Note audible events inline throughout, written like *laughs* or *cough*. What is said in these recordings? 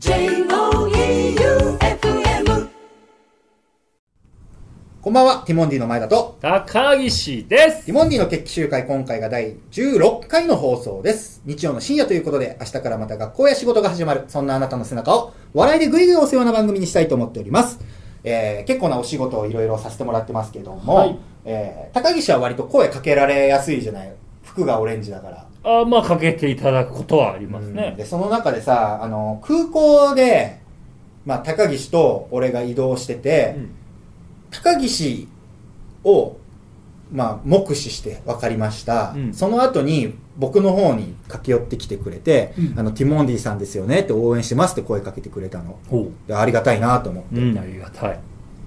J-O-E-U-F-M こんばんは、ティモンディの前田と、高岸です。ティモンディの決起集会今回が第16回の放送です。日曜の深夜ということで、明日からまた学校や仕事が始まる、そんなあなたの背中を笑いでぐいぐい押すような番組にしたいと思っております。えー、結構なお仕事をいろいろさせてもらってますけども、はい。えー、高岸は割と声かけられやすいじゃない服がオレンジだから。あまあかけていただくことはありますうん。ねで、その中でさ、あの、空港で、まあ、高岸と俺が移動してて、うん。高岸を、まあ、目視して分かりました、うん。その後に僕の方に駆け寄ってきてくれて、うん。あのティモンディさんですよねって応援してますって声かけてくれたの。ありがたいなと思って、ありがたい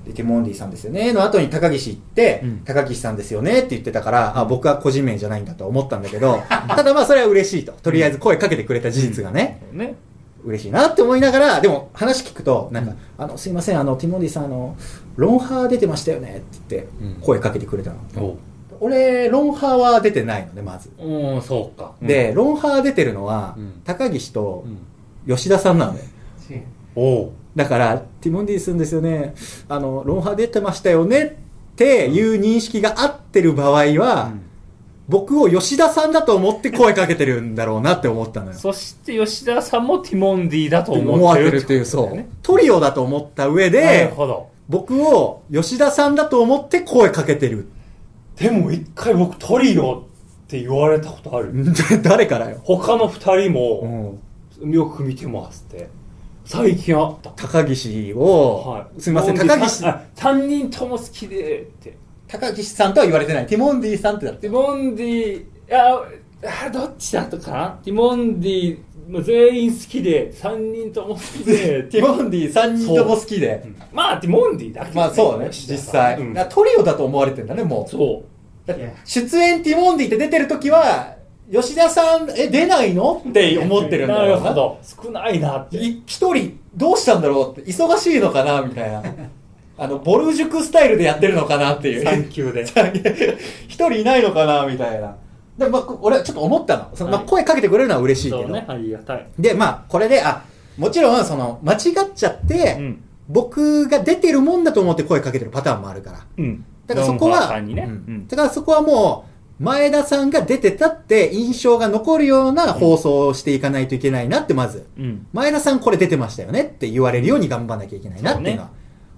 でティモンディさんですよねの後に高岸行って、うん。高岸さんですよねって言ってたから、あ僕は個人名じゃないんだと思ったんだけど *laughs* ただまあそれは嬉しいと。とりあえず声かけてくれた事実がね、ね。嬉しいなって思いながら、でも話聞くと、なんか、あの、すいません、あの、ティモンディさん、あの、ロンハー出てましたよねって言って、声かけてくれたの。お俺、ロンハーは出てないのね、まず。うんそうか。で、ロンハー出てるのは、うん。高岸とうん。吉田さんなのね。おうだから、ティモンディするんですよね、あの、ロンハー出てましたよねっていう認識が合ってる場合は、僕を吉田さんだと思って声かけてるんだろうなって思ったのよ。そして吉田さんもティモンディだと思思ってるわれるっていう、そう。トリオだと思った上なるで、ほど僕を吉田さんだと思って声かけてる。でも一回僕トリオって言われたことある *laughs* 誰からよ？他の二人うもんよく見てますって最近あった。高岸を、はい。すみません、高岸、ディさんあ三人とも好きでって。高岸さんとは言われてない。ティモンディさんってだってティ。モンディ、あ、あどっちだったか？なティモンディ、もう全員好きで、3人とも好きで、*laughs* ティモンディ3人とも好きで。う。ん。まあ、ティモンディだけどまあそうね、実際。うん。トリオだと思われてんだね、もう。そだって出演ティモンディって出てる時は、吉田さん、え、出ないの？って思ってるんだろうな。なるほど。少ないなって。い一人、どうしたんだろうって、忙しいのかなみたいな。*laughs* あの、ボル塾スタイルでやってるのかなっていう。3級で。*laughs* 一人いないのかなみたいな。で、まあ、俺はちょっと思ったの。そのまあ、はい声かけてくれるのは嬉しいけど。ね、ありがたい。で、まあ、これで、あ、もちろん、その、間違っちゃって、うん。僕が出てるもんだと思って声かけてるパターンもあるから。うん。だからそこは、ね。ううんん。だからそこはもう、前田さんが出てたって印象が残るような放送をしていかないといけないなって、まず。うん。前田さんこれ出てましたよねって言われるように頑張んなきゃいけないなっていうのは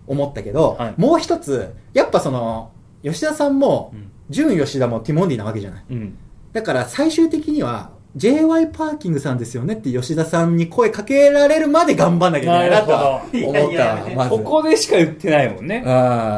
思ったけど、はいもう一つ、やっぱその、吉田さんもうん、純吉田もティモンディなわけじゃない。うん。だから最終的には、JY パーキングさんですよねって吉田さんに声かけられるまで頑張んなきゃいけないなと思ったまず。ここでしか言ってないもんね。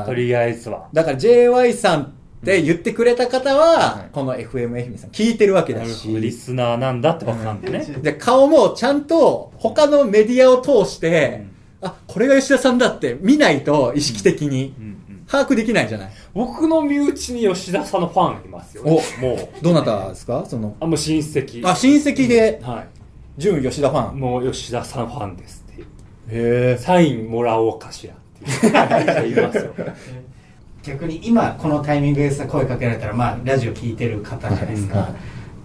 とりあえずは。だから JY さんって言ってくれた方は、はいこの FM 愛媛さん聞いてるわけだなるほど。リし、スナーなんだってわかんでね。で、顔もちゃんと他のメディアを通して、あ、これが吉田さんだって見ないと意識的にうんうん把握できないじゃない？僕の身内に吉田さんのファンいますよ、ね。もう。どなたですか？その、あ、もう親戚。あ、親戚で、は純吉田ファい。ン？もう吉田さんファンですっていう。へサインもらおうかしらっていう。*laughs* 言いますよ。逆に今このタイミングでさ声かけられたらまあラジオ聞いてる方じゃないですか、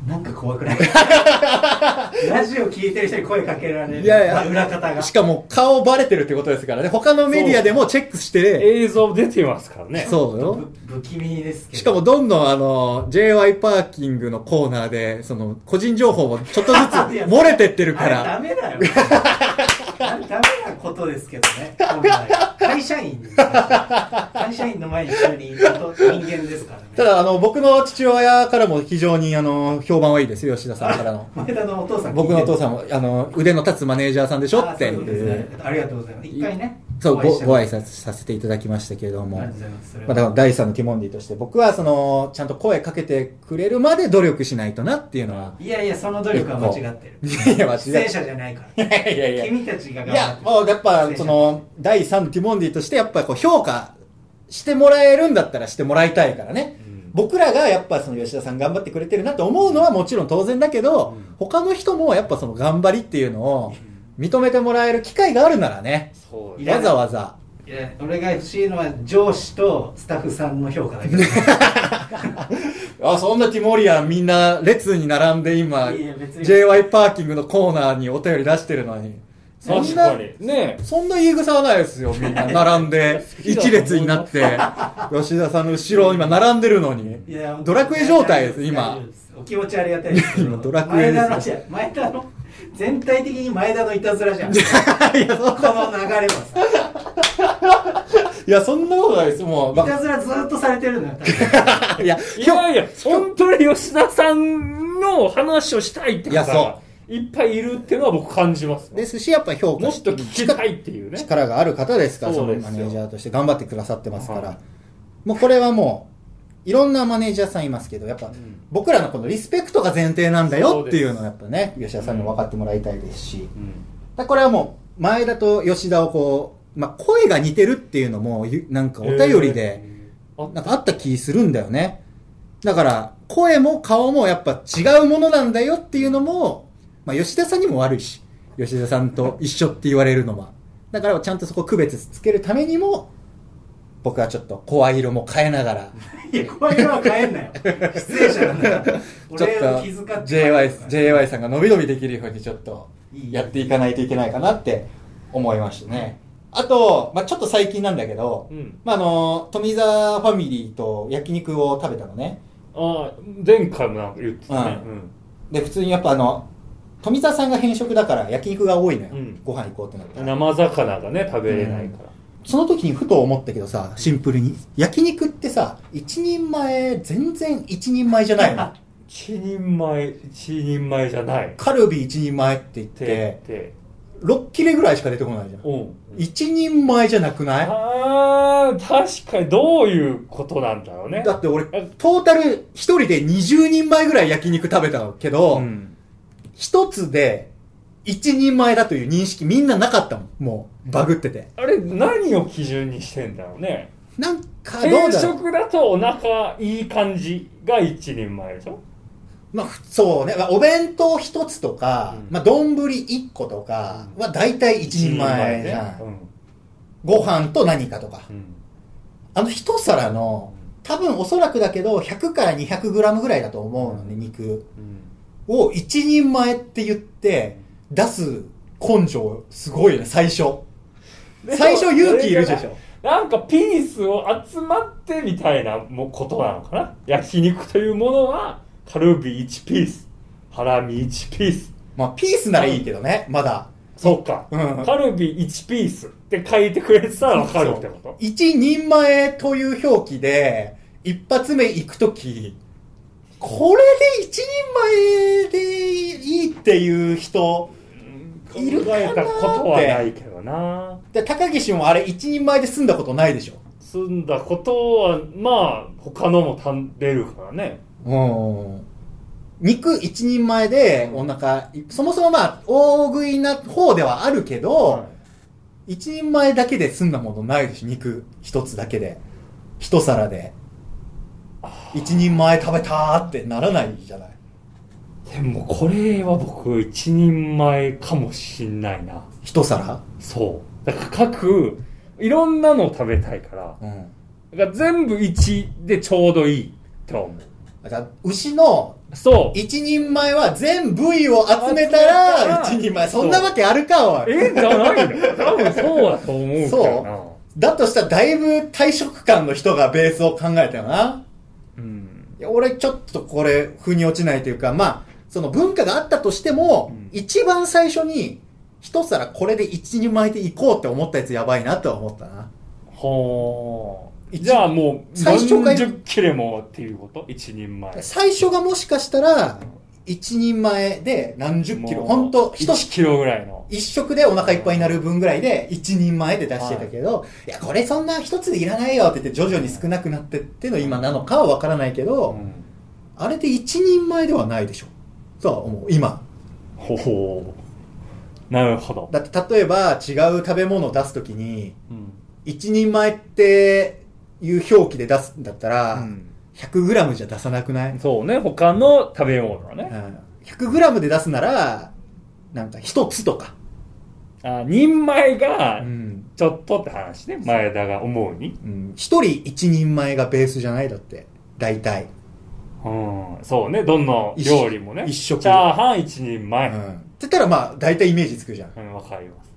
なんか怖くない？*laughs* ラジオ聞いてる人に声かけられる。いやいや。裏方が。しかも顔バレてるってことですからね。他のメディアでもチェックして、映像出てますからね。そうよ。ぶ不気味ですけど。しかもどんどんあの、JY パーキングのコーナーで、その、個人情報もちょっとずつ *laughs* 漏れてってるかあれダら、メだよ。*laughs* ダメなことですけどね。本来会社員会社員の前に急に人人間ですからね。ただあの、僕の父親からも非常にあの、評判はいいですよ、吉田さんからの。前田のお父さん僕のお父さんんも、あの、腕の立つマネージャーさんでしょってそうですね。ありがとうございます。一回ねそう、ごおご挨拶させていただきましたけれども。ありがとうございまあ、だ第三のティモンディとして、僕はその、ちゃんと声かけてくれるまで努力しないとなっていうのは。いやいやその努力は間違ってる。いや、間違出演者じゃないから。いやいやいや。君たちがいや頑張っ、てもうやっぱ、その、第3のティモンディとして、やっぱこう評価してもらえるんだったらしてもらいたいからね。僕らがやっぱその吉田さん頑張ってくれてるなと思うのはもちろん当然だけど、他の人もやっぱその頑張りっていうのを認めてもらえる機会があるならね、そう。いやわざわざ。いや俺が欲しいのは上司とスタッフさんの評価だけど。*laughs* あ、そんなティモリアンみんな列に並んで今、JY パーキングのコーナーにお便り出してるのに、そんな確かに。ねそんな言い草はないですよ、みんな。並んで、一列になって、吉田さんの後ろ、今並んでるのに。いやドラクエ状態です、今。お気持ちありがたいです。今ドラクエです。よ前田のいや前田の全体的に前田のいたずらじゃん。こ *laughs* いや、そんの流れはさいや、そんなことないです。もう、いまたずらずっとされてるのよ *laughs* 多分。あ、いや、いやいや、本当に吉田さんの話をしたいっていや方がいっぱいいるっていうのは僕感じます。ですし、やっぱ評価もっと聞きたいっていうね。力がある方ですから、そのマネージャーとして頑張ってくださってますから。はいもうこれはもう、いろんなマネージャーさんいますけど、やっぱ、ん僕らのこのリスペクトが前提なんだよっていうのをやっぱね、吉田さんにも分かってもらいたいですし。うんだこれはもう、前田と吉田をこう、まあ、声が似てるっていうのも、ゆなんかお便りで、あなんかあった気するんだよね。だから、声も顔もやっぱ違うものなんだよっていうのも、まあ、吉田さんにも悪いし、吉田さんと一緒って言われるのは。だからちゃんとそこ区別つけるためにも、僕はちょっと声色も変えながら、いやこういうのは変えんなよ出演者なんだから *laughs* ちょっと JY, JY さんが伸び伸びできるようにちょっとやっていかないといけないかなって思いましたね。あと、まあちょっと最近なんだけど、うんまああの、富澤ファミリーと焼肉を食べたのね。ああ、前回もなんか言ってたね。で、普通にやっぱあの、富澤さんが偏食だから焼肉が多いのよ。うんご飯行こうってなったうんら。生魚がね、食べれないから。その時にふと思ったけどさ、シンプルに。焼肉ってさ、一人前、全然一人前じゃないの。*laughs* 一人前、一人前じゃない。カルビ一人前って言っってて、て。6切れぐらいしか出てこないじゃん。うん。一人前じゃなくない？ああ、確かにどういうことなんだろうね。だって俺、トータル一人で20人前ぐらい焼肉食べたけど、うん。一つで一人前だという認識みんななかったもん。もう、バグってて。あれ、何を基準にしてんだろうね。なんかどう定だろう。食だとお腹いい感じが一人前でしょ？まあ、そうね。まあ、お弁当一つとか、うんまあ、丼一個とかは大体一人前じゃん。ねご飯と何かとか。うん。あの一皿の、多分おそらくだけど、100から200グラムぐらいだと思うのね、肉。うん。を一人前って言って、出す根性、すごいよね、最初。で最初勇気いるでしょ。なんかピースを集まってみたいなもことなのかな焼肉というものは、カルビ1ピース、ハラミ1ピース。まあ、ピースならいいけどね、まだ。そうか。うんカルビ1ピースって書いてくれてたらわかるってこと？一人前という表記で、一発目行くとき、これで一人前でいいっていう人、いるかなーって考えたことはないけどな。で、高岸もあれ一人前で済んだことないでしょ。済んだことは、まあ、他のも食べるからね。うん。肉一人前でお腹、そもそもまあ、大食いな方ではあるけど、は一人前だけで済んだものないでしょ、肉一つだけで。一皿で。一人前食べたーってならないじゃない。いでも、これは僕、一人前かもしんないな。一皿？そう。だから各、いろんなのを食べたいから。うん。だから全部1でちょうどいいと思う。じゃあ牛のそう。一人前は全部位を集めたらら一人前。そんなわけあるか、おい。えじゃないの？多分そうだと思うけどな。だとしたらだいぶ退職感の人がベースを考えたよな。や俺ちょっとこれ、腑に落ちないというか、まあ、その文化があったとしても、うん一番最初に、一皿これで一人前でいこうって思ったやつやばいなとは思ったな。はあ。一じゃあもう、最初から何十切れもっていうこと？一人前。最初がもしかしたら、一人前で何十キロ、ほんと、一1キロぐらいの。一食でお腹いっぱいになる分ぐらいで一人前で出してたけど、い、や、これそんな一つでいらないよって言って徐々に少なくなってっての今なのかはわからないけど、うんあれで一人前ではないでしょ。そうは思う、今。ほほう。なるほど。だって例えば違う食べ物を出すときに、うん。一人前っていう表記で出すんだったら、うん100グラムじゃ出さなくない、そうね、他の食べ物はね。うん、100グラムで出すなら、なんか一つとか。あ、人前うが、ん。ちょっとって話ね。前田が思うに。うん一人一人前がベースじゃないだって。大体。うん。そうね、どんな料理もね。一食チャーハン一人前。うん。って言ったらまあ、大体イメージつくじゃん。うん、わかります。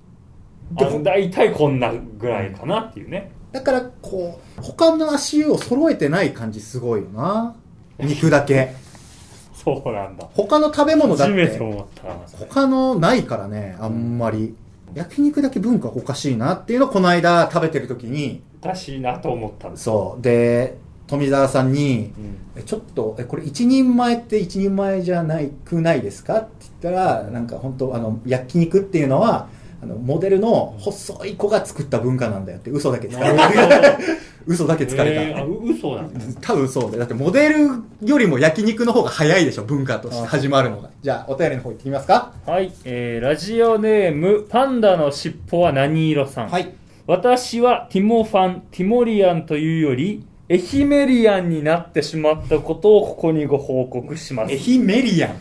大体こんなぐらいかなっていうねだからこう他の足を揃えてない感じすごいよな。肉だけ。*laughs* そうなんだ。他の食べ物だっ初めてて思ったなそれ。他のないからねあんまり。焼肉だけ文化おかしいなっていうのをこの間食べてる時に。おかしいなと思ったんです。そう。で富澤さんにうん。えちょっとえこれ一人前って一人前じゃないくないですか？って言ったらなんか本当あの焼肉っていうのはあのモデルの細い子が作った文化なんだよって嘘だけつかれた。*laughs* 嘘だけつかれた、えーあう嘘なんだ。多分そうでだってモデルよりも焼肉の方が早いでしょ文化として始まるのが。じゃあお便りの方行ってみますか。はい、えー、ラジオネームパンダの尻尾は何色さん。はい。私はティモファン、ティモリアンというより、エヒメリアンになってしまったことをここにご報告します。エヒメリアン。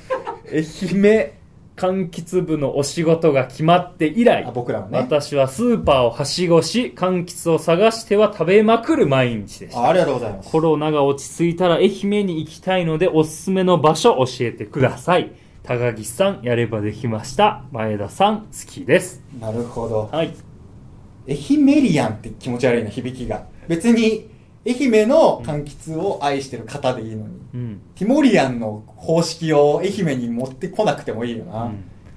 愛媛柑橘部のお仕事が決まって以来あ、僕らのね私はスーパーをはしごし、柑橘を探しては食べまくる毎日でした。あありがとうございますコロナが落ち着いたら愛媛に行きたいのでおすすめの場所教えてください。高木さん、やればできました。前田さん、好きです。なるほどはい。エヒメリアンって気持ち悪いな響きが別に愛媛の柑橘を愛してる方でいいのに、うん。ティモリアンの方式を愛媛に持ってこなくてもいいよな、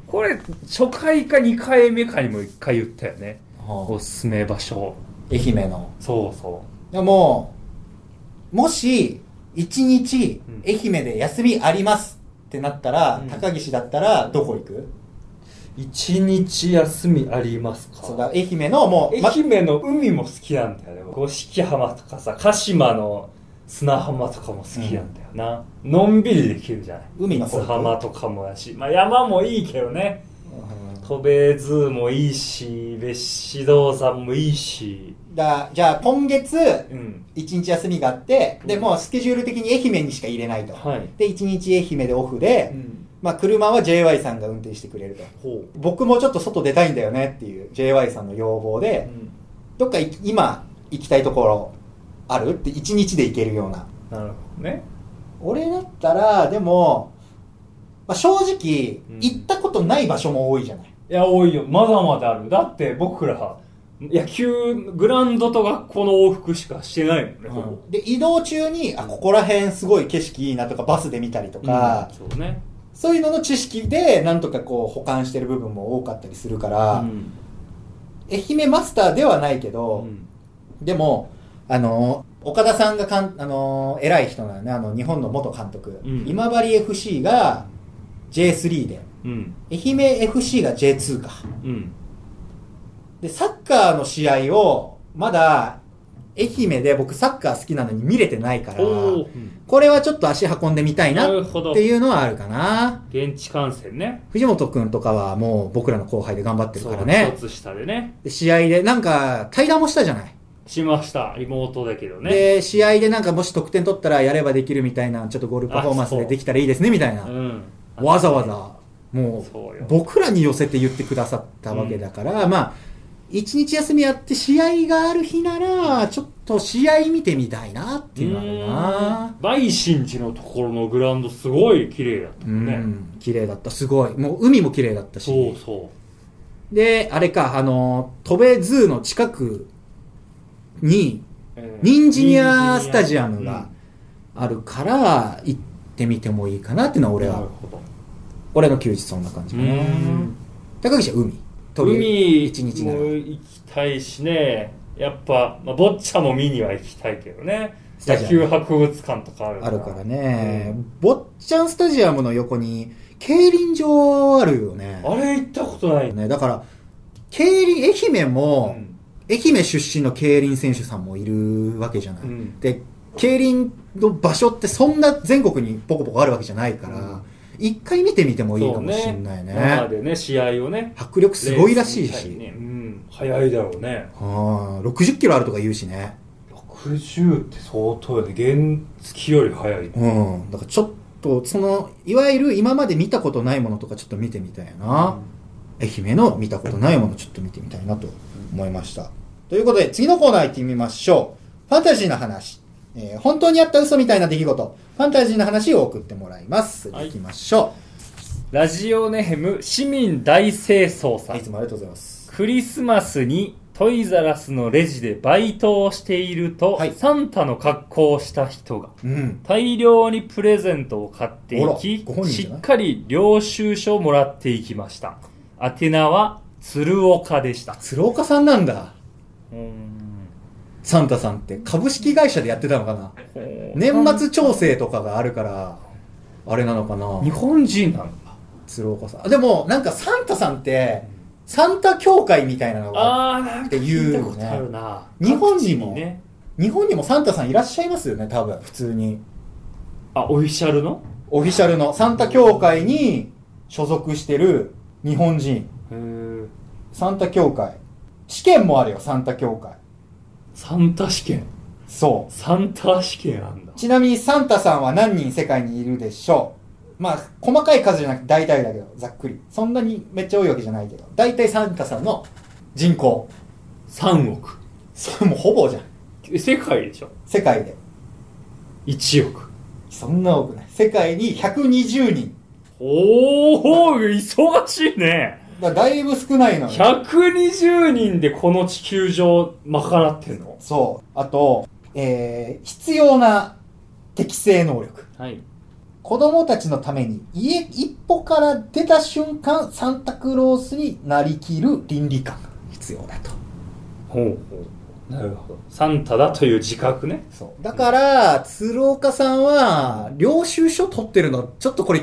これ、初回か2回目かにも1回言ったよね。はあ。おすすめ場所。愛媛の。そうそでももし一日うん。愛媛で休みありますってなったら、うん。高岸だったらどこ行く？う。1日休みありますか？そうだ愛媛のもう、ま愛媛の海も好きなんだよね。五色浜とかさ、鹿島の砂浜とかも好きなんだよな。のんびりできるじゃない？海の方津浜とかもやし。まあ山もいいけどね。うんとべ ZOO もいいし、別子銅山もいいし。だじゃあ今月うん。一日休みがあって、でもうスケジュール的に愛媛にしか入れないと、はい。で一日愛媛でオフで、うん。まあ車は JY さんが運転してくれるとほ僕もちょっと外出たいんだよねっていう JY さんの要望う。で、どっか今行きたいところある？って一日で行けるようななるほどね。俺だったらでも、まあ、正直、うん行ったことない場所も多いじゃないいや、多いよ。まだまだある。だって僕ら、野球、グラウンドと学校の往復しかしてないもんね、ほぼ。で移動中にあここら辺すごい景色いいなとかバスで見たりとか、うんそうね。そういうのの知識でなんとかこう保管してる部分も多かったりするから、うん。愛媛マスターではないけど、うん。でもあの岡田さんがかんあの偉い人なのね。あの日本の元監督、うん。今治 FC が J3 でうん。愛媛 FC が J2 か。うん。でサッカーの試合をまだ愛媛で僕サッカー好きなのに見れてないからこれはちょっと足運んでみたいなっていうのはあるかな現地観戦ね。藤本くんとかはもう僕らの後輩で頑張ってるからね一つ下でね。で試合でなんか対談もしたじゃないしました。妹だけどね。で試合でなんかもし得点取ったらやればできるみたいなちょっとゴールパフォーマンスでできたらいいですねみたいなうん。わざわざもそう僕らに寄せて言ってくださったわけだから、まあ一日休みやって試合がある日ならちょっと試合見てみたいなっていうのあるな。大神寺のところのグラウンドすごい綺麗だったんね。ん。綺麗だった。すごい。もう海も綺麗だったし。そうそであれかあのとべ ZOO の近くにう。えーニンジニアスタジアムがあるから行ってみてもいいかなっていうのはうん俺は。なるほど。俺の休日そんな感じかな。うん。高岸は海？海一日も行きたいしね。やっぱ、まあ、ボッチャも見には行きたいけどね。野球博物館とかあるから。あるからね、坊っちゃんスタジアムの横に競輪場あるよね。あれ行ったことない。ねだから競輪愛媛も、うん。愛媛出身の競輪選手さんもいるわけじゃない、うん。で競輪の場所ってそんな全国にポコポコあるわけじゃないから一、回見てみてもいいかもしれないね生でね、試合をね。迫力すごいらしいし、ね。うん。早いだろうね。はあ60キロあるとか言うしね60って相当よね。原付より早い。うんだからちょっとそのいわゆる今まで見たことないものとかちょっと見てみたいな、愛媛の見たことないものちょっと見てみたいなと思いました。ということで、次のコーナー行ってみましょう。ファンタジーの話。えー本当にあった嘘みたいな出来事。ファンタジーの話を送ってもらいます。はい行きましょラジオネーム、市民大清掃う。さんい、。つもありがとうございます。クリスマスにトイザラスのレジでバイトをしていると、はいサンタの格好をした人がうん。大量にプレゼントを買っていきしっかり領収書をもらっていきました宛名は鶴岡でした鶴岡さんなんだ。うーんサンタさんって株式会社でやってたのかな？年末調整とかがあるから、あれなのかな？日本人なんだ鶴岡さん。でも、なんかサンタさんって、サンタ協会みたいなのが、あって言うよね日本にも。日本にもサンタさんいらっしゃいますよね、多分、普通に。あオフィシャルの？オフィシャルの。サンタ協会に所属してる日本人。サンタ協会。試験もあるよ、サンタ協会。サンタ試験そサンタ試験あんだう。ちなみにサンタさんは何人世界にいるでしょう？まあ、細かい数じゃなくて大体だけど、ざっくり。そんなにめっちゃ多いわけじゃないけど、大体サンタさんの人口。3億それもうほぼじゃん。え世界でしょ？世界で。1億そんな多くない。世界に120人。おお忙しいねだだいぶ少ないのよ。120人でこの地球上賄ってんの？そう。あと、えー、必要な適正能力。はい子供たちのために家一歩から出た瞬間サンタクロースになりきる倫理観が必要だと。ほうほうなるほどサンタだという自覚ねそう。だから、鶴岡さんは、領収書取ってるの、ちょっとこれ、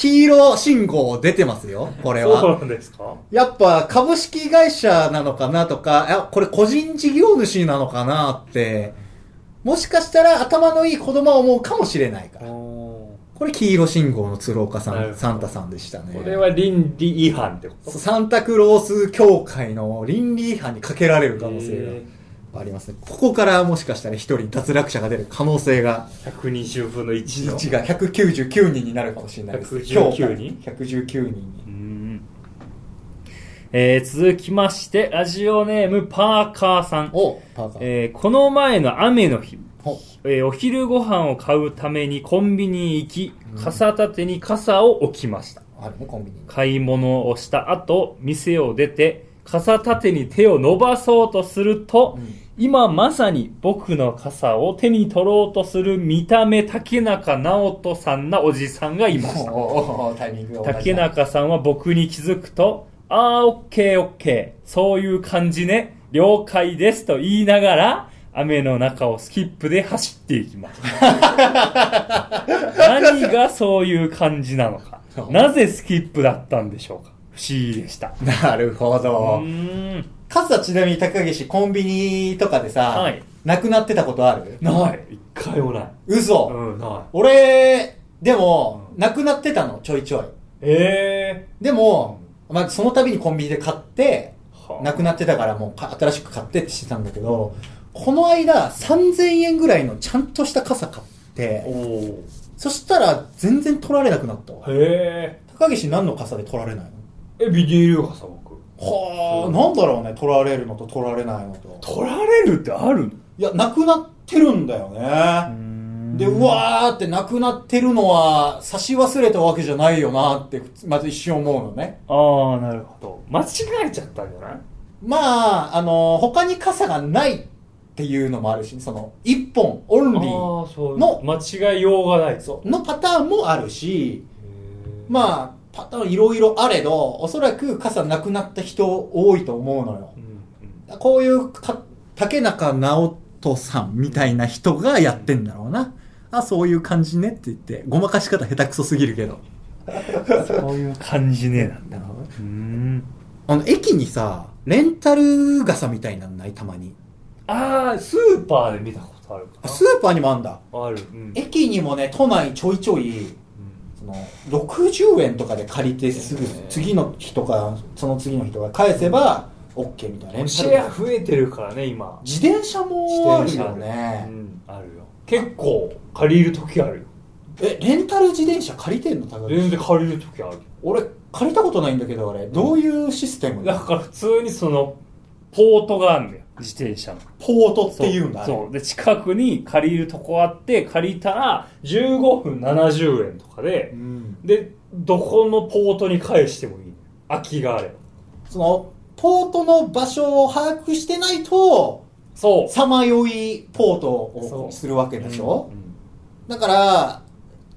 黄色信号出てますよ、これそうは。なんですか？やっぱ株式会社なのかなとか、いや、これ個人事業主なのかなって、もしかしたら頭のいい子供は思うかもしれないから。これ黄色信号の鶴岡さん、サンタさんでしたね。これは倫理違反ってこと？サンタクロース協会の倫理違反にかけられる可能性へがありますね。ここからもしかしたら一人脱落者が出る可能性が、ー120分の1の1が199人になるかもしれないです。119協会人 ?119 人えー続きましてラジオネームパーカーさん、おパーカー。えーこの前の雨の日ほえーお昼ご飯を買うためにコンビニへ行き、傘立てに傘を置きました。あるね、コンビニに。買い物をした後、店を出て、傘立てに手を伸ばそうとすると、うん今まさに僕の傘を手に取ろうとする見た目竹中直人さんなおじさんがいま *laughs* した。竹中さんは僕に気づくと、あー、オッケーオッケー。そういう感じね。了解です。と言いながら、雨の中をスキップで走っていきます。*laughs* 何がそういう感じなのか。なぜスキップだったんでしょうか。不思議でした。*laughs* なるほうど。ーん。傘ちなみに高岸コンビニとかでさ、はいなくなってたことある？ない。一回もない。嘘、うん、ない。俺、でも、なくなってたの、ちょいちょい。えでも、まあ、その度にコンビニで買って、ー。はなくなってたからもうか新しく買ってってしてたんだけど、この間3000円ぐらいのちゃんとした傘買って、おー。そしたら全然取られなくなったわ。へ高岸何の傘で取られないの？ー。え、ビニール傘僕。はあ、なんだろうね、取られるのと取られないのと。取られるってあるの？いや、なくなってるんだよね。で、うわーってなくなってるのは、差し忘れたわけじゃないよなって、まず一瞬思うのね。ああ、なるほど。間違えちゃったんじゃない？まあ、あの、他に傘がないっていうのもあるし、その、一本、オンリー。の間違いようがない。そうのパターンもあるし、あ、まあ、パターンいろいろあれど、おそらく傘なくなった人多いと思うのよう。んこういうか、竹中直人さんみたいな人がやってんだろうな。あ、そういう感じねって言って、ごまかし方下手くそすぎるけど。うん。そういう感じねなんだ。うん。あの、駅にさ、レンタル傘みたいなのない？たまに。ああ、スーパーで見たことあるかな。あスーパーにもあんだ。ある。うん。駅にもね、都内ちょいちょい、その、60円とかで借りてすぐ次の日とか、その次の日とか返せば、OK みたいな。レンタシルェア増えてるからね、今。自転車もあるようね。ん、あるよ。結構、借りるときあるよ。え、レンタル自転車借りてんの高全岸然借りるときある。俺、借りたことないんだけど、あれ。どういうシステム？だから普通にその、ポートがあるんだよ。自転車の。ポートって言うんだ、あれそう。で、近くに借りるとこあって、借りたら、15分70円とかでう、ん。で、どこのポートに返してもいい。空きがあれば。その、ポートの場所を把握してないと、そう。さまよいポートをするわけでしょ、うんだから、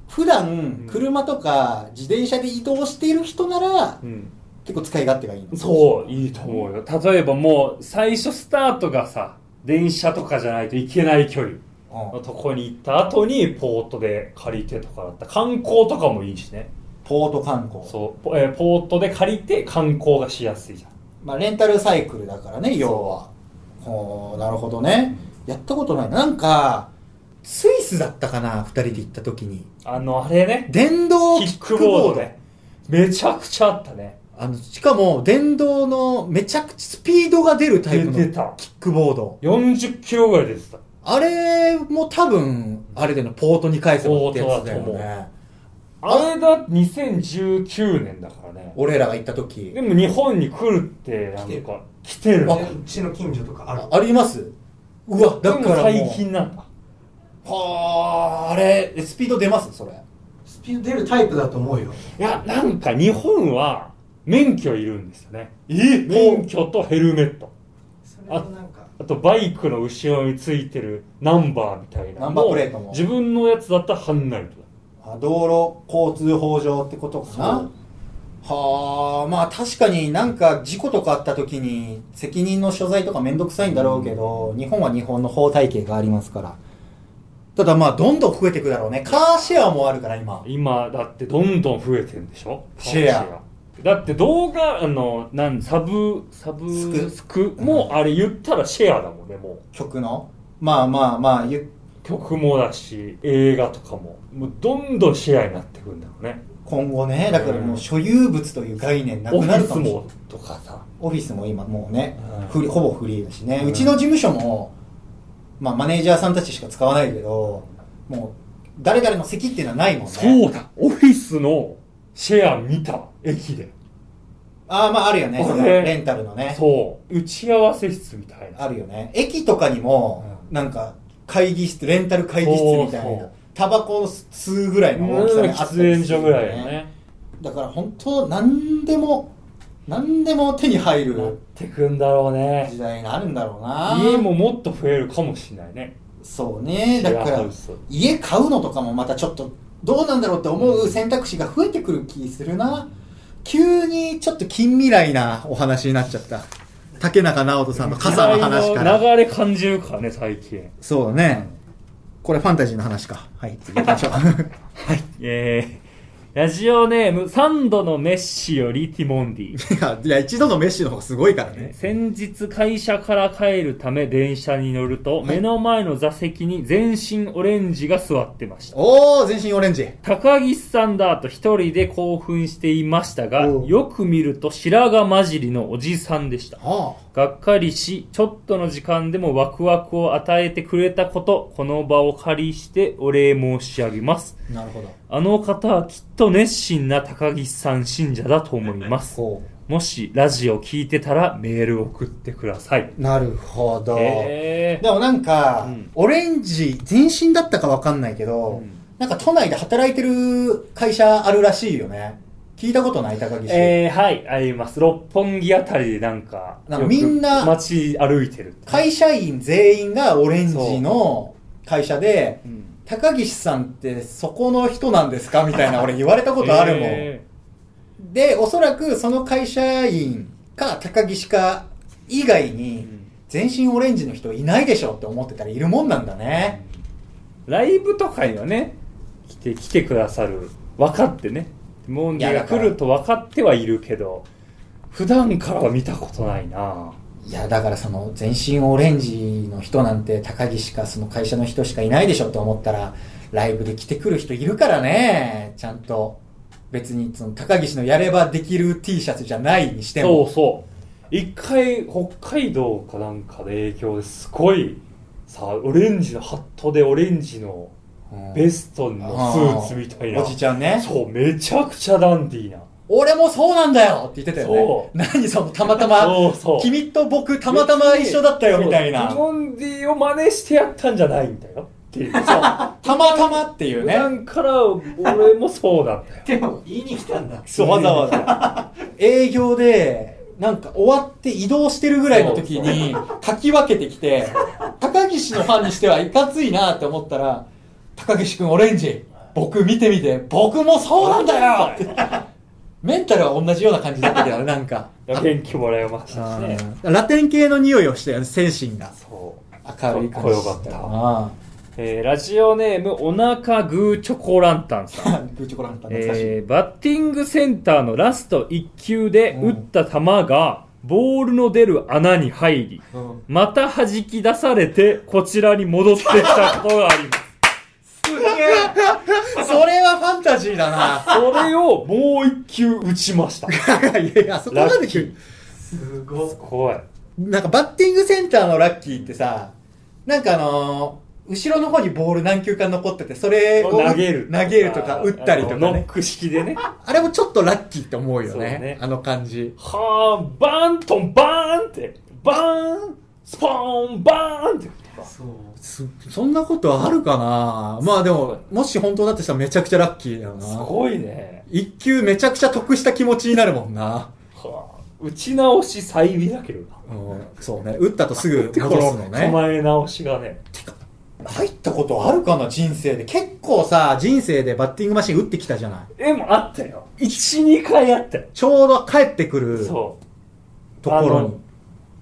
普段、車とか自転車で移動している人なら、うん結構使い勝手がいいの。そう、いいと思うよ。例えばもう、最初スタートがさ、電車とかじゃないといけない距離のとこに行った後に、ポートで借りてとかだったら、観光とかもいいしね。ポート観光。そう、ポ,、えーポートで借りて観光がしやすいじゃん。まあ、レンタルサイクルだからね、要は。ほう、なるほどね。やったことない。なんか、スイスだったかな、二人で行った時に。あの、あれね、電動キックボードで。めちゃくちゃあったね。あの、しかも、電動のめちゃくちゃスピードが出るタイプの出てたキックボード。40キロぐらい出てた。あれも多分、あれでのポートに返せばってやつだよポートだとね。あれだ、2019年だからね。俺らが行った時で。も日本に来るって、なんか、来てるあね。うちの近所とかあるあありますうわ、だからもう。最近なんだ。はあ、あれ、スピード出ます？それ。スピード出るタイプだと思うよいや、なんか日本は免許いるんですよね。え？免許とヘルメット。それとなんか。あとバイクの後ろについてるナンバーみたいなナンバープレートも。自分のやつだったらハンナイトだ。あ道路交通法上ってことかな？はあまあ確かになんか事故とかあった時に責任の所在とかめんどくさいんだろうけど、日本は日本の法体系がありますから。ただまあどんどん増えていくだろうね。カーシェアもあるから今。今だってどんどん増えてるんでしょ？シェアだって動画あのなんサブサブスク。もあれ言ったらシェアだもんねも曲の？まあまあまあ曲もだし映画とかも。もうどんどんシェアになってくんだろうね。今後ねだからもう所有物という概念なくオフィスなるかもしれない。もとかさ。オフィスも今もうね、うん。フリほぼフリーだしね、ううんちの事務所も、まあ、マネージャーさんたちしか使わないけどもう誰々の席っていうのはないもんね。そうだ。オフィスのシェア見た駅で。ああまああるよね。そのレンタルのね。そう。打ち合わせ室みたいな。あるよね。駅とかにも、なんか会議室レンタル会議室みたいなタバコを吸うぐらいの大きさにあった喫煙所ぐらいよね。だから本当何でも何でも手に入なっるてくんだろうね。時代になるんだろうな。家ももっと増えるかもしれないね。そうね。だから家買うのとかもまたちょっとどうなんだろうって思う選択肢が増えてくる気するな急にちょっと近未来なお話になっちゃった。竹中直人さんの傘の話から。流れ感じるからね最近。そうだね。これファンタジーの話か。はい次行きましょう。*laughs* えー、ラジオネーム3度のメッシよりティモンディ。いやいや一度のメッシの方がすごいからね。先日会社から帰るため電車に乗ると、い。目の前の座席に全身オレンジが座ってました。おお全身オレンジ。高岸さんだと一人で興奮していましたがおう。よく見ると白髪混じりのおじさんでした。あ。がっかりしちょっとの時間でもワクワクを与えてくれたことこの場を借りしてお礼申し上げます。あなるほどあの方はきっと熱心な高岸さん信者だと思います。こもしラジオ聞いてたらメール送ってください。うなるほど。へでもなんか、うん。オレンジ全身だったかわかんないけど、うん。なんか都内で働いてる会社あるらしいよね。聞いたことない高岸、えー、はいあります。六本木あたりでなんかなんかよくみんな街歩いてる会社員全員がオレンジの会社でうん高岸さんってそこの人なんですかみたいな俺言われたことあるもん、えでおそらくその会社員か高岸か以外ーにうん。全身オレンジの人いないでしょって思ってたらいるもんなんだね、ライブとかにはね来て来てくださる。分かってね。モンディが来ると分かってはいるけど普段からは見たことないないやだからその全身オレンジの人なんて高岸かその会社の人しかいないでしょって思ったらライブで来てくる人いるからね。ちゃんと別にその高岸のやればできる T シャツじゃないにしてそうもそう。一回北海道かなんかで影響ですごいさオレンジのハットでオレンジのうん。ベストのスーツみたいな。おじちゃんね。そうめちゃくちゃダンディーな俺もそうなんだよって言ってたよそね何そのたまたまそうそう。君と僕たまたま一緒だったよみたいな。ティモンディを真似してやったんじゃないんだよっていうそう。たまたまっていう普ね段から俺もそうなんだよ。でも言いに来たんだ。そうわざわざ。*laughs* 営業でなんか終わって移動してるぐらいの時にかき分けてきて、高岸のファンにしてはいかついなって思ったら、高岸くんオレンジ、僕見てみて、僕もそうなんだよって。メンタルは同じような感じだったけどね、*laughs* なんか。元気もらいましたしね。ラテン系の匂いをしたよね、精神が。そう。明るい感じかっこよかったた。えーラジオネーム、おなかグーチョコランタンさん。*laughs* グーチョコランタン。えーバッティングセンターのラスト1球で打った球が、ボールの出る穴に入り、うんまた弾き出されて、こちらに戻ってきたことがあります。それはファンタジーだな。それをもう一球打ちました。す *laughs* いやいや、そこまで聞すごいごい。なんかバッティングセンターのラッキーってさ、なんかあのー後ろの方にボール何球か残ってて、それを投げる。投げるとか、打ったりとかね。ノック式でね。あれもちょっとラッキーって思うよね。ねあの感じ。はあ、バーントン、バーンって、バーン、スポーン、バーンって。そうすそんなことあるかな？まあでも、もし本当だとしたらめちゃくちゃラッキーだよな。すごいね。一球めちゃくちゃ得した気持ちになるもんな。はあ、打ち直し再美だけどな。うんそうね。打ったとすぐ戻すのね。構え直しがね。入ったことあるかな？人生で。結構さ、人生でバッティングマシン打ってきたじゃない。え、もうあったよ。1、2回あったよ。ちょうど帰ってくるとそう。ころに。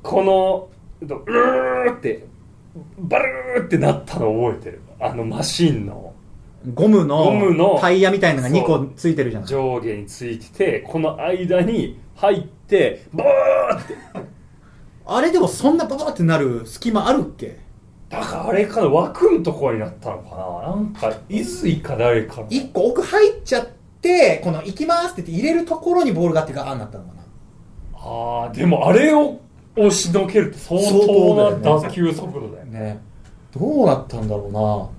この、うーって、バルーってなったの覚えてる。あのマシンのゴムのゴムのタイヤみたいなのが2そう個ついてるじゃない。上下についてて、この間に入って、ボーって。*laughs* あれでもそんなババってなる隙間あるっけ？だからあれかな、枠のところになったのかな。なんか、伊豆か誰かの。一個奥入っちゃって、この行きますって言って入れるところにボールがあってガーンなったのかな。ああ、でもあれを押しのけるって相相当な打球速度だよね。ね。どうなったんだろうな。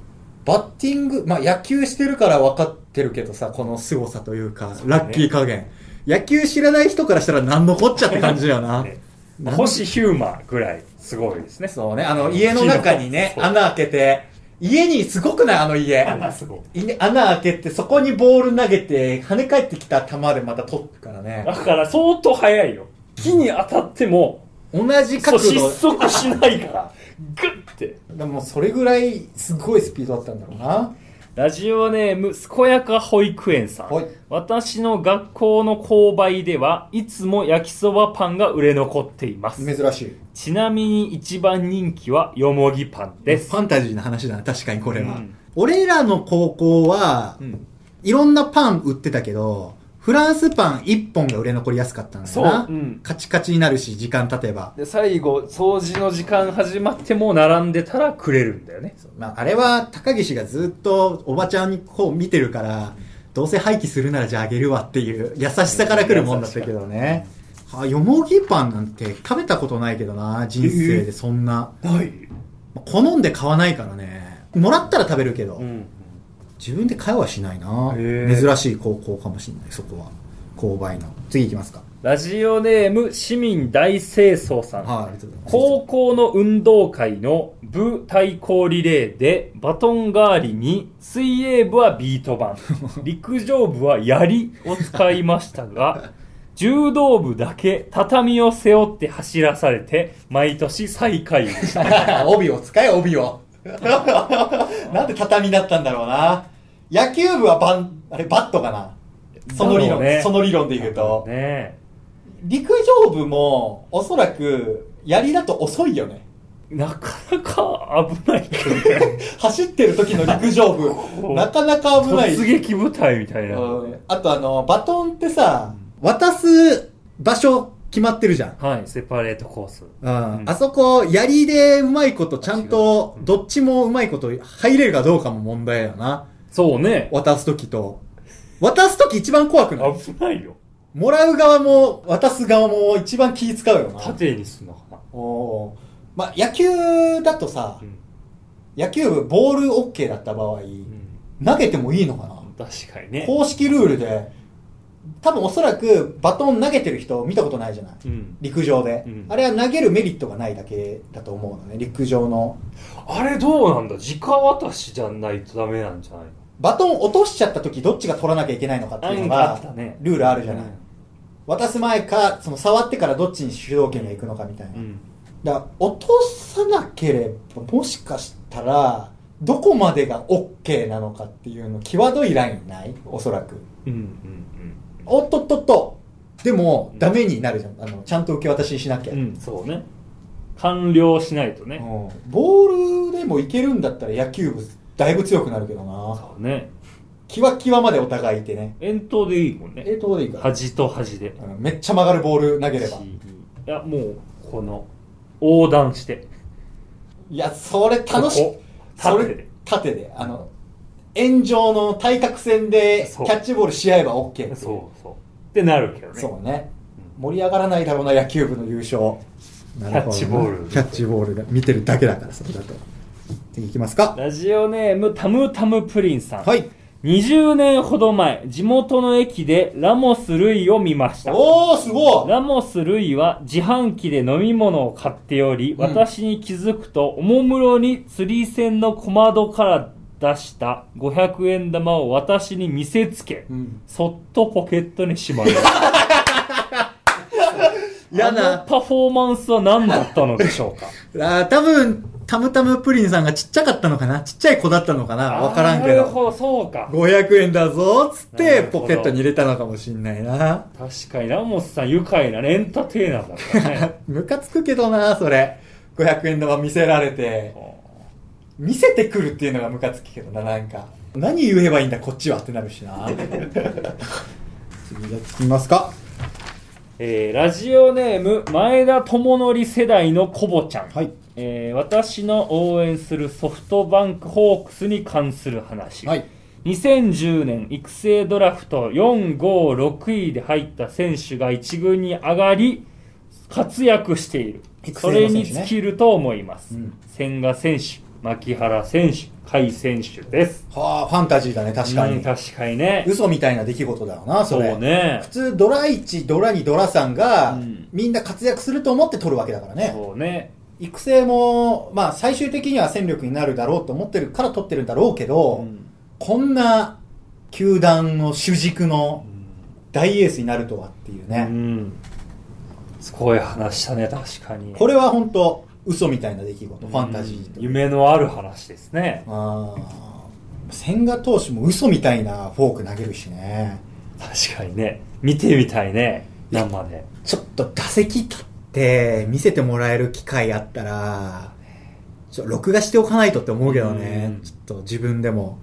バッティング、まあ野球してるから分かってるけどさ、この凄さというか、ねラッキー加減。野球知らない人からしたら何のこっちゃって感じだよな。*laughs* ね星ヒューマーぐらいすごいですね。そうね、あの家の中にね、穴開けて、家にすごくない？あの家。*laughs* すごい。穴開けて、そこにボール投げて、跳ね返ってきた球でまた取ってからねだ。から相当速いよ。木に当たっても、同じ角度失。速しないから、グッて。でもそれぐらいすごいスピードだったんだろうな。ラジオネーム、健やか保育園さんはい。私の学校の購買ではいつも焼きそばパンが売れ残っています。珍しい。ちなみに一番人気はよもぎパンです。ファンタジーな話だな、確かにこれは。うん俺らの高校は、うんいろんなパン売ってたけど、フランスパン1本が売れ残りやすかったんだよな。そううんカチカチになるし、時間経てば。で、最後、掃除の時間始まっても並んでたらくれるんだよね。まあ、あれは高岸がずっとおばちゃんにこう見てるから、どうせ廃棄するならじゃああげるわっていう優しさから来るもんだったけどね。あ、よもぎパンなんて食べたことないけどな、人生でそんな。ない。まあ好んで買わないからね。もらったら食べるけど、うん。自分で買いはしないな。珍しい高校かもしれない、そこは。購買の。次行きますか。ラジオネーム、市民大清掃さん。はい、ありがとうございます。高校の運動会の部対抗リレーでバトン代わりに水泳部はビート板 *laughs* 陸上部は槍を使いましたが柔道部だけ畳を背負って走らされて毎年最下位でした *laughs* 帯を使え、帯を。*laughs* なんで畳だったんだろうな。野球部はバン、あれ、バットかな？その理論、ねその理論で言うと。ね陸上部も、おそらく、槍だと遅いよね。えなかなか危ないけどね *laughs* 走ってる時の陸上部、*laughs* なかなか危ない。突撃部隊みたいな、うんあとあの、バトンってさ、渡す場所決まってるじゃん。はいセパレートコースうんうんあそこ、槍でうまいこと、ちゃんと、どっちもうまいこと入れるかどうかも問題だな。そうね。渡すときと。渡すとき一番怖くない？危ないよ。もらう側も、渡す側も一番気使うよな。縦にすんのかな。おー。まあ、野球だとさ、うん。野球部ボール OK だった場合、投げてもいいのかな？確かにね。公式ルールで、多分おそらくバトン投げてる人見たことないじゃない。うん。陸上で、うん。あれは投げるメリットがないだけだと思うのね、陸上の。あれどうなんだ直渡しじゃないとダメなんじゃないの？バトン落としちゃった時どっちが取らなきゃいけないのかっていうのがルールあるじゃない。うん。渡す前か、その触ってからどっちに主導権が行くのかみたいな。うん。だから落とさなければ、もしかしたら、どこまでが OK なのかっていうの、際どいラインない？おそらく。うんうんおっとっとっと。でも、ダメになるじゃん。あの、ちゃんと受け渡ししなきゃ。うんうんそうね完了しないとねうんボールでもいけるんだったら野球部、だいぶ強くなるけどな。そうねキワキワまでお互いいてね。遠投でいいもんねえ、どうでいいか。端と端でうんめっちゃ曲がるボール投げれば。いやもうこの横断していや、それ楽しここそれ縦で縦で。あの、円状の対角線でキャッチボールし合えば OK っていう。そうそうってなるけどねそうね。盛り上がらないだろうな、野球部の優勝。キャッチボールキャッチボールが見てるだけだから、それだと。次行きますか。ラジオネームタムタムプリンさんはい。20年ほど前地元の駅でラモス・ルイを見ましたおー、すごいラモス・ルイは自販機で飲み物を買っており、ん私に気づくとおもむろに釣り線の小窓から出した500円玉を私に見せつけ、うんそっとポケットにしまう *laughs* 嫌あのな。パフォーマンスは何だったのでしょうか？*laughs* あー多分、タムタムプリンさんがちっちゃかったのかな？ちっちゃい子だったのかな？わからんけど。なるほどそうか500円だぞっつっなてポケットに入れたのかもしんないな。確かにラモスさん愉快なエンターテイナーだったね *laughs* ムカつくけどな、それ。500円玉見せられて。見せてくるっていうのがムカつくけどな、なんか。何言えばいいんだ、こっちはってなるしな。*laughs* 次じゃあ、見ますか。えーラジオネーム前田智則世代のコボちゃん、はい。えー私の応援するソフトバンクホークスに関する話、はい。2010年育成ドラフト4、5、6位で入った選手が一軍に上がり活躍している、ねれに尽きると思います、うん千賀選手牧原選手甲斐選手です。はあ、ファンタジーだね、確かに。うん確かにね。嘘みたいな出来事だよな、そそれ。うね。普通、ドラ1、ドラ2、ドラ3が、うん。みんな活躍すると思って取るわけだからね。そうね。育成も、まあ、最終的には戦力になるだろうと思ってるから取ってるんだろうけど、うん。こんな球団の主軸の大エースになるとはっていううね。ん。すごい話したね確かに。これは本当嘘みたいな出来事、ファンタジー夢のある話ですねああ。千賀投手も嘘みたいなフォーク投げるしね。確かにね見てみたいね生でちょっと打席立って見せてもらえる機会あったら、ちょ録画しておかないとって思うけどねうん。ちょっと自分でも。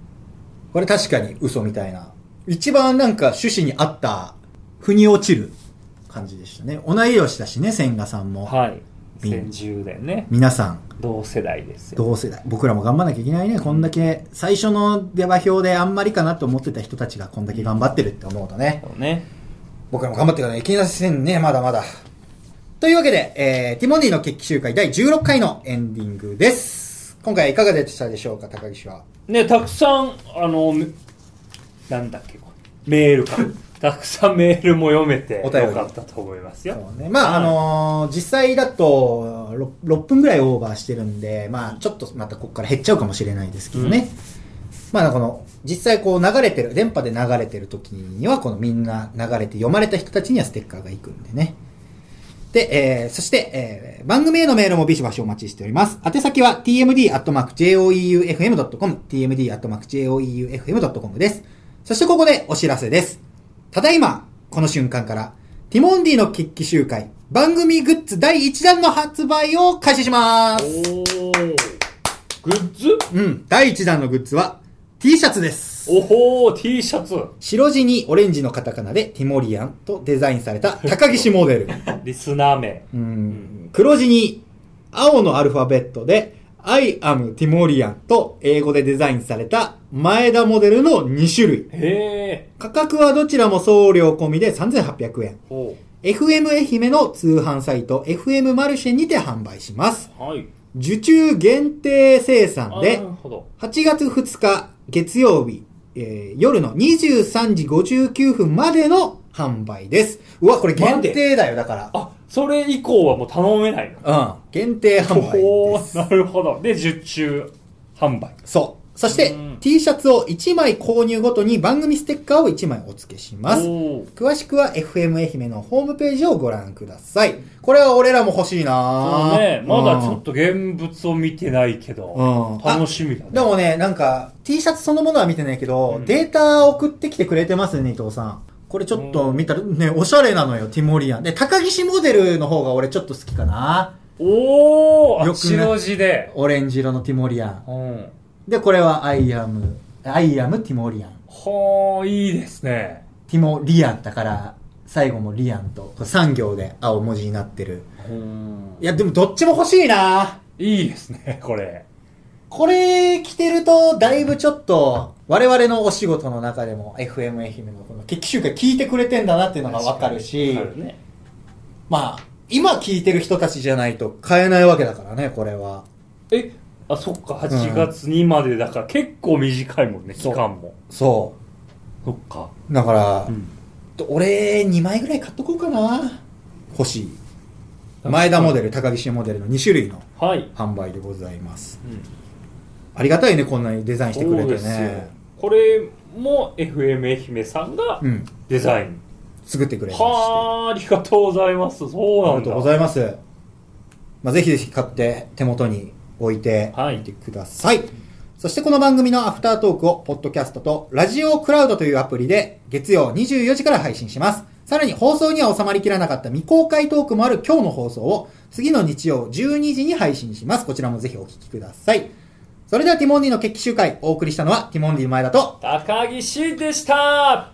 これ確かに嘘みたいな。一番なんか趣旨に合った、腑に落ちる感じでしたね。同い年だしね、千賀さんも。はいうん2010年ね皆さん、同世代ですよ同世代。僕らも頑張んなきゃいけないね。こんだけ、最初の出馬表であんまりかなと思ってた人たちがこんだけ頑張ってるって思うとね。そうね僕らも頑張っていかないといけませんね、まだまだ。というわけで、えー、ティモンディの決起集会第16回のエンディングです。今回いかがでしたでしょうか、高岸は？ねたくさんあのめなんだっけこれメールかたくさんメールも読めてよかったと思いますよそうね。まあ、あのー実際だと6、6分ぐらいオーバーしてるんで、まあ、ちょっとまたここから減っちゃうかもしれないですけどね。まあ、この、実際こう流れてる、電波で流れてる時には、このみんな流れて読まれた人たちにはステッカーが行くんでね。で、えー、そして、えー、番組へのメールもビシバシお待ちしております。宛先は tmd.joeufm.com、tmd.joeufm.com です。そしてここでお知らせです。ただいま、この瞬間から、ティモンディの決起集会、番組グッズ第1弾の発売を開始します。グッズ？うん、第1弾のグッズは、T シャツです。おほー T シャツ。白地にオレンジのカタカナでティモリアンとデザインされた高岸モデル。*laughs* リスナー名。うん。黒地に青のアルファベットで I am ティモリアンと英語でデザインされた前田モデルの2種類。へえ価格はどちらも送料込みで3800円。ほ FM 愛媛の通販サイト FM マルシェにて販売します。うはい受注限定生産あでなるほど8月2日月曜日、えー夜の23時59分までの販売です。うわ、これ限定だよ、だから。あそれ以降はもう頼めないのうん。限定販売ほです。ーなるほどで受注販売そう。そしてうん T シャツを1枚購入ごとに番組ステッカーを1枚お付けします。詳しくは FM 愛媛のホームページをご覧ください。これは俺らも欲しいなそうね、まだちょっと。と現物を見てないけど、うん楽しみだね。でもね、なんか、T シャツそのものは見てないけど、うんデータ送ってきてくれてますね、伊藤さん。これちょっと見たら、ね、おしゃれなのよ、ティモリアン。で、高岸モデルの方が俺ちょっと好きかな。おー、よくね白地で。オレンジ色のティモリアン。うん。で、これは I am、I am ティモリアン。はー、いいですね。ティモリアンだから、最後もリアンと、3行で青文字になってる。うん。いや、でもどっちも欲しいないいですね、これ。これ着てると、だいぶちょっと、我々のお仕事の中でも FM 愛媛のこの決起集会聞いてくれてんだなっていうのがわかるし、わかるね。まあ、今聞いてる人たちじゃないと買えないわけだからね、これは。え、あ、そっか、8月にまでだから結構短いもんね、期間も。そそっか。う。だから、うん。俺、2枚ぐらい買っとこうかな。欲しい。前田モデル、高岸モデルの2種類のはい。販売でございます。うんありがたいね、こんなにデザインしてくれてね。これも FM 愛媛さんがうん。デザイン。作ってくれまして。はあ、ありがとうございます。そうなんだ。ありがとうございます。まあ、ぜひぜひ買って手元に置いてはいみてください。そしてこの番組のアフタートークを、ポッドキャストとラジオクラウドというアプリで月曜24時から配信します。さらに放送には収まりきらなかった未公開トークもある今日の放送を次の日曜12時に配信します。こちらもぜひお聞きください。それではティモンディの決起集会お送りしたのはティモンディの前田と高岸でした